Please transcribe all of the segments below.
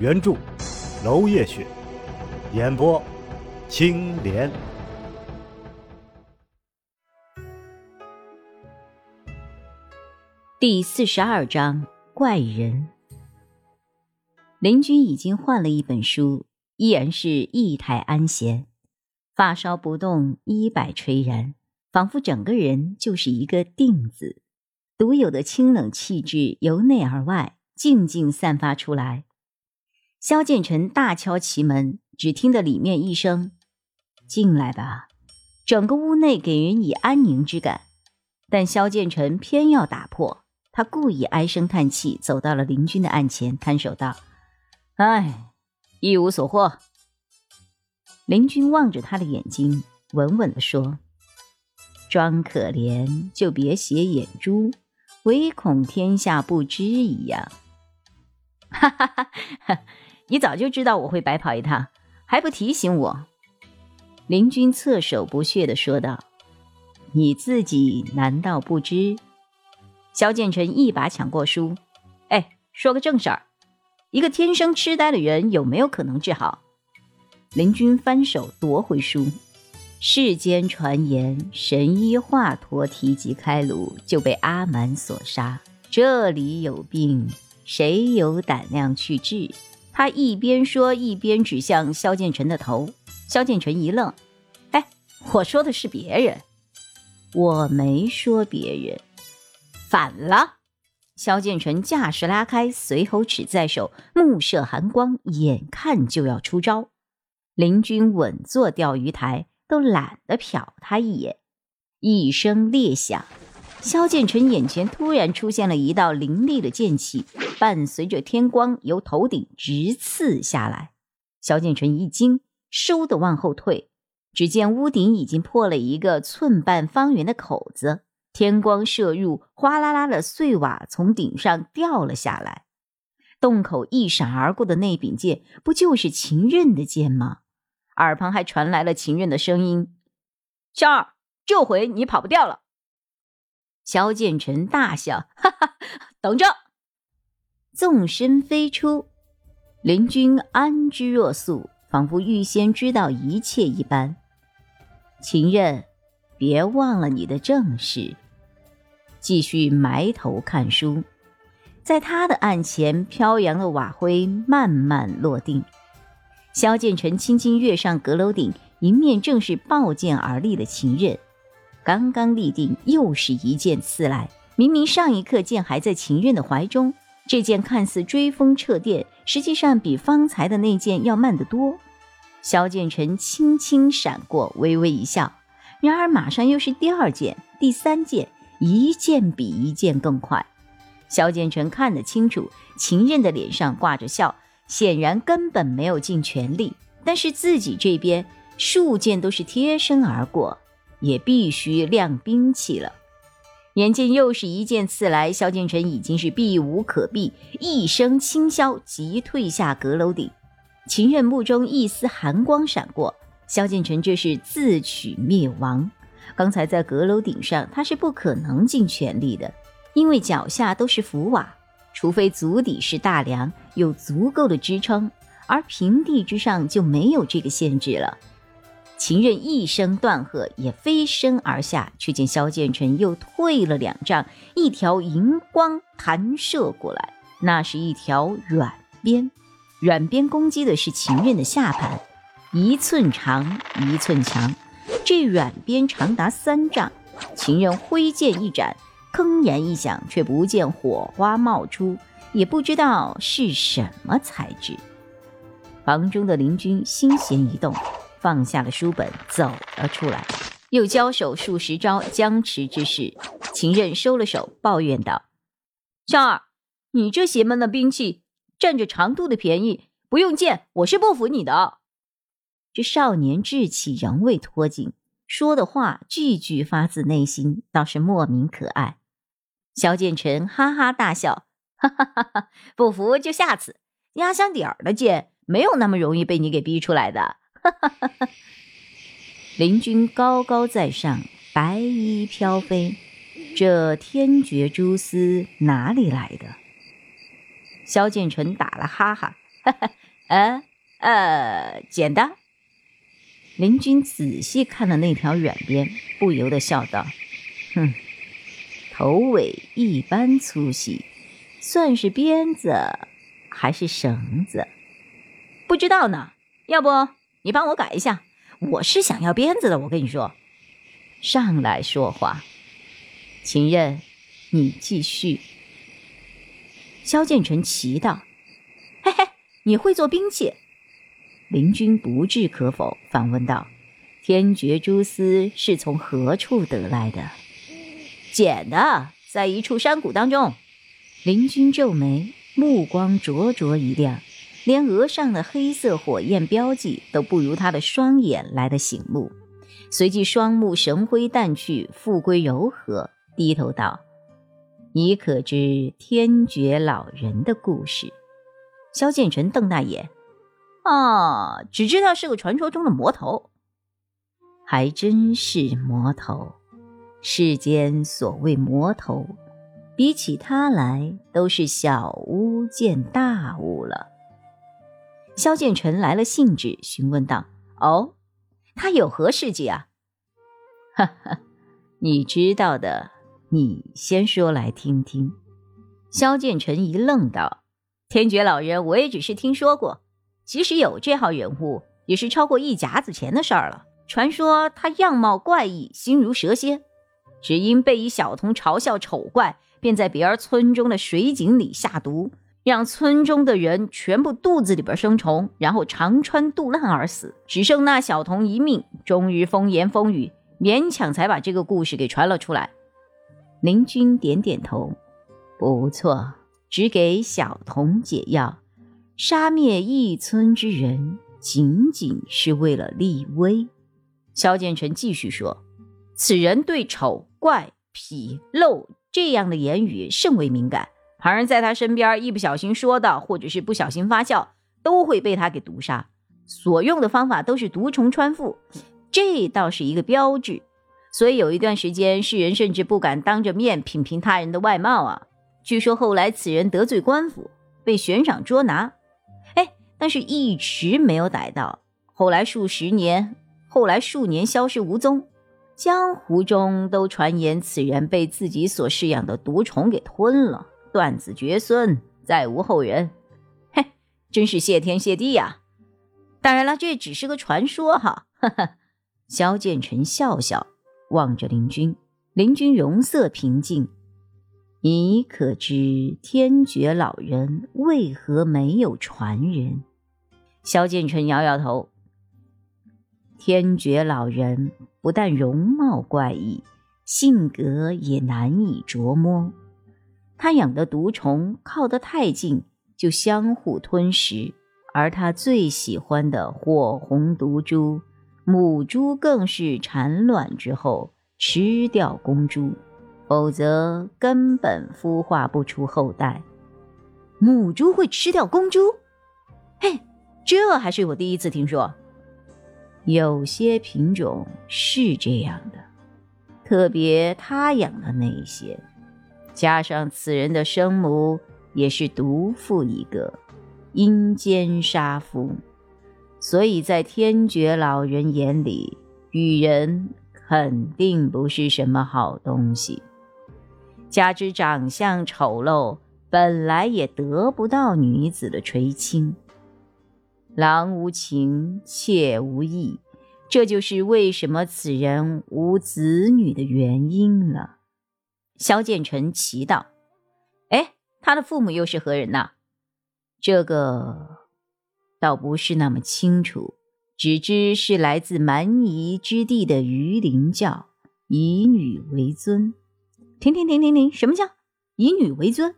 原著娄烨雪，演播青莲。第四十二章怪人。林君已经换了一本书，依然是意态安闲，发梢不动，衣摆垂然，仿佛整个人就是一个定子。独有的清冷气质由内而外静静散发出来。萧剑尘大敲其门，只听得里面一声：“进来吧。”整个屋内给人以安宁之感，但萧剑尘偏要打破。他故意唉声叹气，走到了林君的案前，摊手道：“唉，一无所获。”林君望着他的眼睛，稳稳的说：“装可怜就别斜眼珠。”唯恐天下不知一样，哈哈哈！你早就知道我会白跑一趟，还不提醒我？林君侧手不屑的说道：“你自己难道不知？”萧剑尘一把抢过书，哎，说个正事儿，一个天生痴呆的人有没有可能治好？林君翻手夺回书。世间传言，神医华佗提及开颅就被阿蛮所杀。这里有病，谁有胆量去治？他一边说，一边指向萧剑臣的头。萧剑臣一愣：“哎，我说的是别人，我没说别人。”反了！萧剑臣架势拉开，随侯尺在手，目射寒光，眼看就要出招。林君稳坐钓鱼台。都懒得瞟他一眼，一声裂响，萧剑尘眼前突然出现了一道凌厉的剑气，伴随着天光由头顶直刺下来。萧剑尘一惊，倏地往后退，只见屋顶已经破了一个寸半方圆的口子，天光射入，哗啦啦的碎瓦从顶上掉了下来。洞口一闪而过的那柄剑，不就是秦刃的剑吗？耳旁还传来了秦刃的声音：“萧儿，这回你跑不掉了。”萧剑尘大笑：“哈哈，等着！”纵身飞出，林君安之若素，仿佛预先知道一切一般。秦任，别忘了你的正事。继续埋头看书，在他的案前飘扬的瓦灰慢慢落定。萧剑尘轻轻跃上阁楼顶，迎面正是抱剑而立的秦任。刚刚立定，又是一剑刺来。明明上一刻剑还在秦刃的怀中，这剑看似追风掣电，实际上比方才的那剑要慢得多。萧剑尘轻轻闪过，微微一笑。然而马上又是第二剑、第三剑，一剑比一剑更快。萧剑尘看得清楚，秦任的脸上挂着笑。显然根本没有尽全力，但是自己这边数剑都是贴身而过，也必须亮兵器了。眼见又是一剑刺来，萧剑尘已经是避无可避，一声轻啸，急退下阁楼顶。秦刃目中一丝寒光闪过，萧剑尘这是自取灭亡。刚才在阁楼顶上，他是不可能尽全力的，因为脚下都是浮瓦。除非足底是大梁，有足够的支撑，而平地之上就没有这个限制了。秦刃一声断喝，也飞身而下，却见萧剑尘又退了两丈，一条银光弹射过来，那是一条软鞭，软鞭攻击的是秦刃的下盘，一寸长，一寸强，这软鞭长达三丈，秦刃挥剑一斩。铿言一响，却不见火花冒出，也不知道是什么材质。房中的林君心弦一动，放下了书本，走了出来，又交手数十招，僵持之势。秦刃收了手，抱怨道：“香儿，你这邪门的兵器，占着长度的便宜，不用剑，我是不服你的。这少年志气仍未脱尽，说的话句句发自内心，倒是莫名可爱。萧剑尘哈哈大笑，哈哈哈哈！不服就下次，压箱底儿的剑没有那么容易被你给逼出来的。哈哈哈哈！林君高高在上，白衣飘飞，这天绝蛛丝哪里来的？萧剑尘打了哈哈，哈 哈，呃呃，捡的。林君仔细看了那条软鞭，不由得笑道：“哼，头尾一般粗细，算是鞭子还是绳子？不知道呢。要不你帮我改一下？我是想要鞭子的。我跟你说，上来说话。秦任，你继续。”萧剑尘奇道：“嘿嘿，你会做兵器？”林君不置可否，反问道：“天绝蛛丝是从何处得来的？”“捡的，在一处山谷当中。”林君皱眉，目光灼灼一亮，连额上的黑色火焰标记都不如他的双眼来的醒目。随即双目神灰淡去，复归柔和，低头道：“你可知天绝老人的故事？”萧剑尘瞪大眼。啊，只知道是个传说中的魔头，还真是魔头。世间所谓魔头，比起他来都是小巫见大巫了。萧剑尘来了兴致，询问道：“哦，他有何事迹啊？”哈哈，你知道的，你先说来听听。萧剑尘一愣，道：“天绝老人，我也只是听说过。”即使有这号人物，也是超过一甲子前的事儿了。传说他样貌怪异，心如蛇蝎，只因被一小童嘲笑丑怪，便在别儿村中的水井里下毒，让村中的人全部肚子里边生虫，然后肠穿肚烂而死，只剩那小童一命。终于风言风语，勉强才把这个故事给传了出来。林君点点头，不错，只给小童解药。杀灭一村之人，仅仅是为了立威。萧剑尘继续说：“此人对丑、怪、痞、陋这样的言语甚为敏感，旁人在他身边一不小心说到，或者是不小心发笑，都会被他给毒杀。所用的方法都是毒虫穿腹，这倒是一个标志。所以有一段时间，世人甚至不敢当着面品评他人的外貌啊。据说后来此人得罪官府，被悬赏捉拿。”哎但是一直没有逮到，后来数十年，后来数年消失无踪，江湖中都传言此人被自己所饲养的毒虫给吞了，断子绝孙，再无后人。嘿，真是谢天谢地呀！当然了，这只是个传说哈。哈哈，萧剑尘笑笑，望着林君，林君容色平静。你可知天绝老人为何没有传人？萧剑尘摇摇头。天绝老人不但容貌怪异，性格也难以琢磨。他养的毒虫靠得太近，就相互吞食；而他最喜欢的火红毒株，母猪更是产卵之后吃掉公猪，否则根本孵化不出后代。母猪会吃掉公猪？嘿！这还是我第一次听说，有些品种是这样的，特别他养的那些，加上此人的生母也是毒妇一个，阴间杀夫，所以在天爵老人眼里，女人肯定不是什么好东西，加之长相丑陋，本来也得不到女子的垂青。郎无情，妾无义，这就是为什么此人无子女的原因了。萧剑尘奇道：“哎，他的父母又是何人呢？”这个倒不是那么清楚，只知是来自蛮夷之地的鱼鳞教，以女为尊。停停停停停，什么叫以女为尊？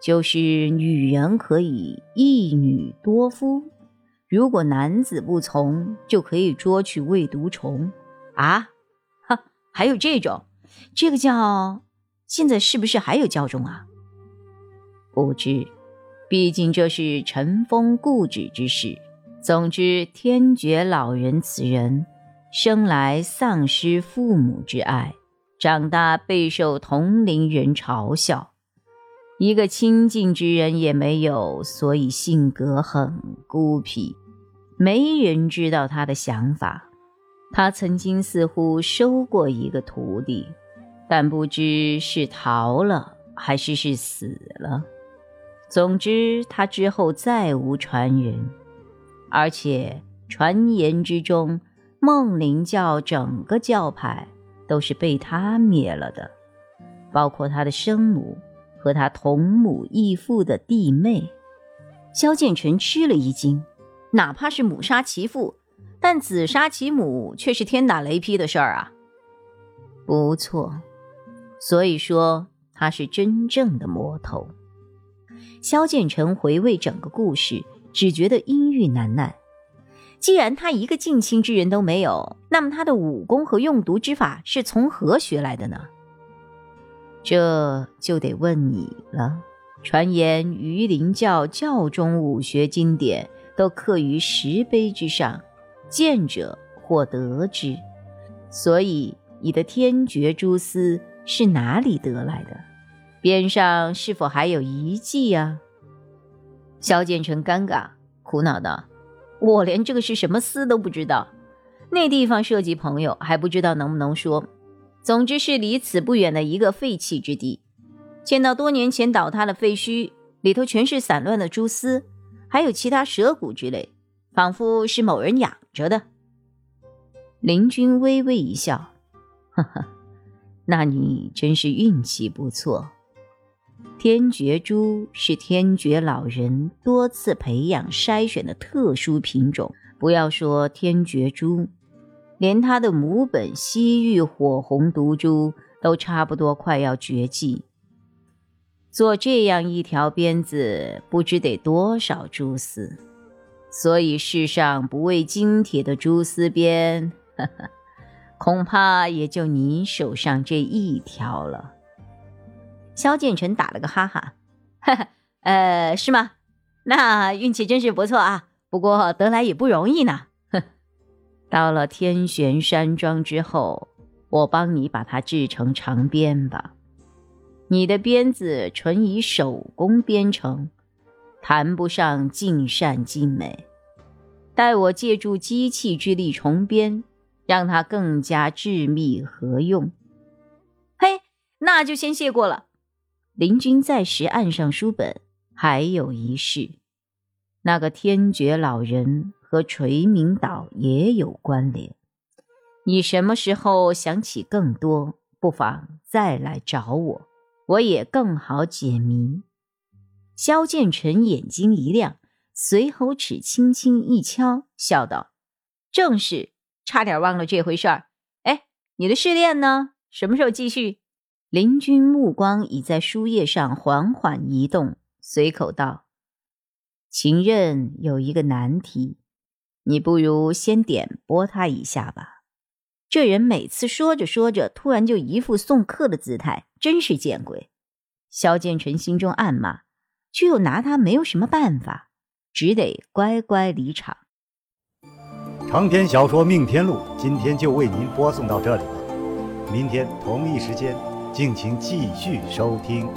就是女人可以一女多夫，如果男子不从，就可以捉去喂毒虫。啊，哈，还有这种，这个叫……现在是不是还有教中啊？不知，毕竟这是尘封固执之事。总之，天觉老人此人，生来丧失父母之爱，长大备受同龄人嘲笑。一个亲近之人也没有，所以性格很孤僻，没人知道他的想法。他曾经似乎收过一个徒弟，但不知是逃了还是是死了。总之，他之后再无传人，而且传言之中，梦灵教整个教派都是被他灭了的，包括他的生母。和他同母异父的弟妹，萧剑臣吃了一惊。哪怕是母杀其父，但子杀其母却是天打雷劈的事儿啊！不错，所以说他是真正的魔头。萧建成回味整个故事，只觉得阴郁难耐。既然他一个近亲之人都没有，那么他的武功和用毒之法是从何学来的呢？这就得问你了。传言榆林教教中武学经典都刻于石碑之上，见者或得之。所以你的天绝蛛丝是哪里得来的？边上是否还有遗迹呀？萧建成尴尬，苦恼道：“我连这个是什么丝都不知道。那地方涉及朋友，还不知道能不能说。”总之是离此不远的一个废弃之地，见到多年前倒塌的废墟，里头全是散乱的蛛丝，还有其他蛇骨之类，仿佛是某人养着的。林君微微一笑，呵呵，那你真是运气不错。天绝珠是天绝老人多次培养筛选的特殊品种，不要说天绝珠。连他的母本西域火红毒珠都差不多快要绝迹，做这样一条鞭子，不知得多少蛛丝。所以世上不为金铁的蛛丝鞭，哈哈恐怕也就你手上这一条了。萧建成打了个哈哈，哈哈，呃，是吗？那运气真是不错啊，不过得来也不容易呢。到了天玄山庄之后，我帮你把它制成长鞭吧。你的鞭子纯以手工编成，谈不上尽善尽美。待我借助机器之力重编，让它更加致密合用。嘿，那就先谢过了。林君在时按上书本，还有一事，那个天绝老人。和垂明岛也有关联。你什么时候想起更多，不妨再来找我，我也更好解谜。萧建成眼睛一亮，随后齿轻轻一敲，笑道：“正是，差点忘了这回事儿。哎，你的试炼呢？什么时候继续？”林君目光已在书页上缓缓移动，随口道：“情刃有一个难题。”你不如先点拨他一下吧。这人每次说着说着，突然就一副送客的姿态，真是见鬼。萧建成心中暗骂，却又拿他没有什么办法，只得乖乖离场。长篇小说《命天录》今天就为您播送到这里了，明天同一时间，敬请继续收听。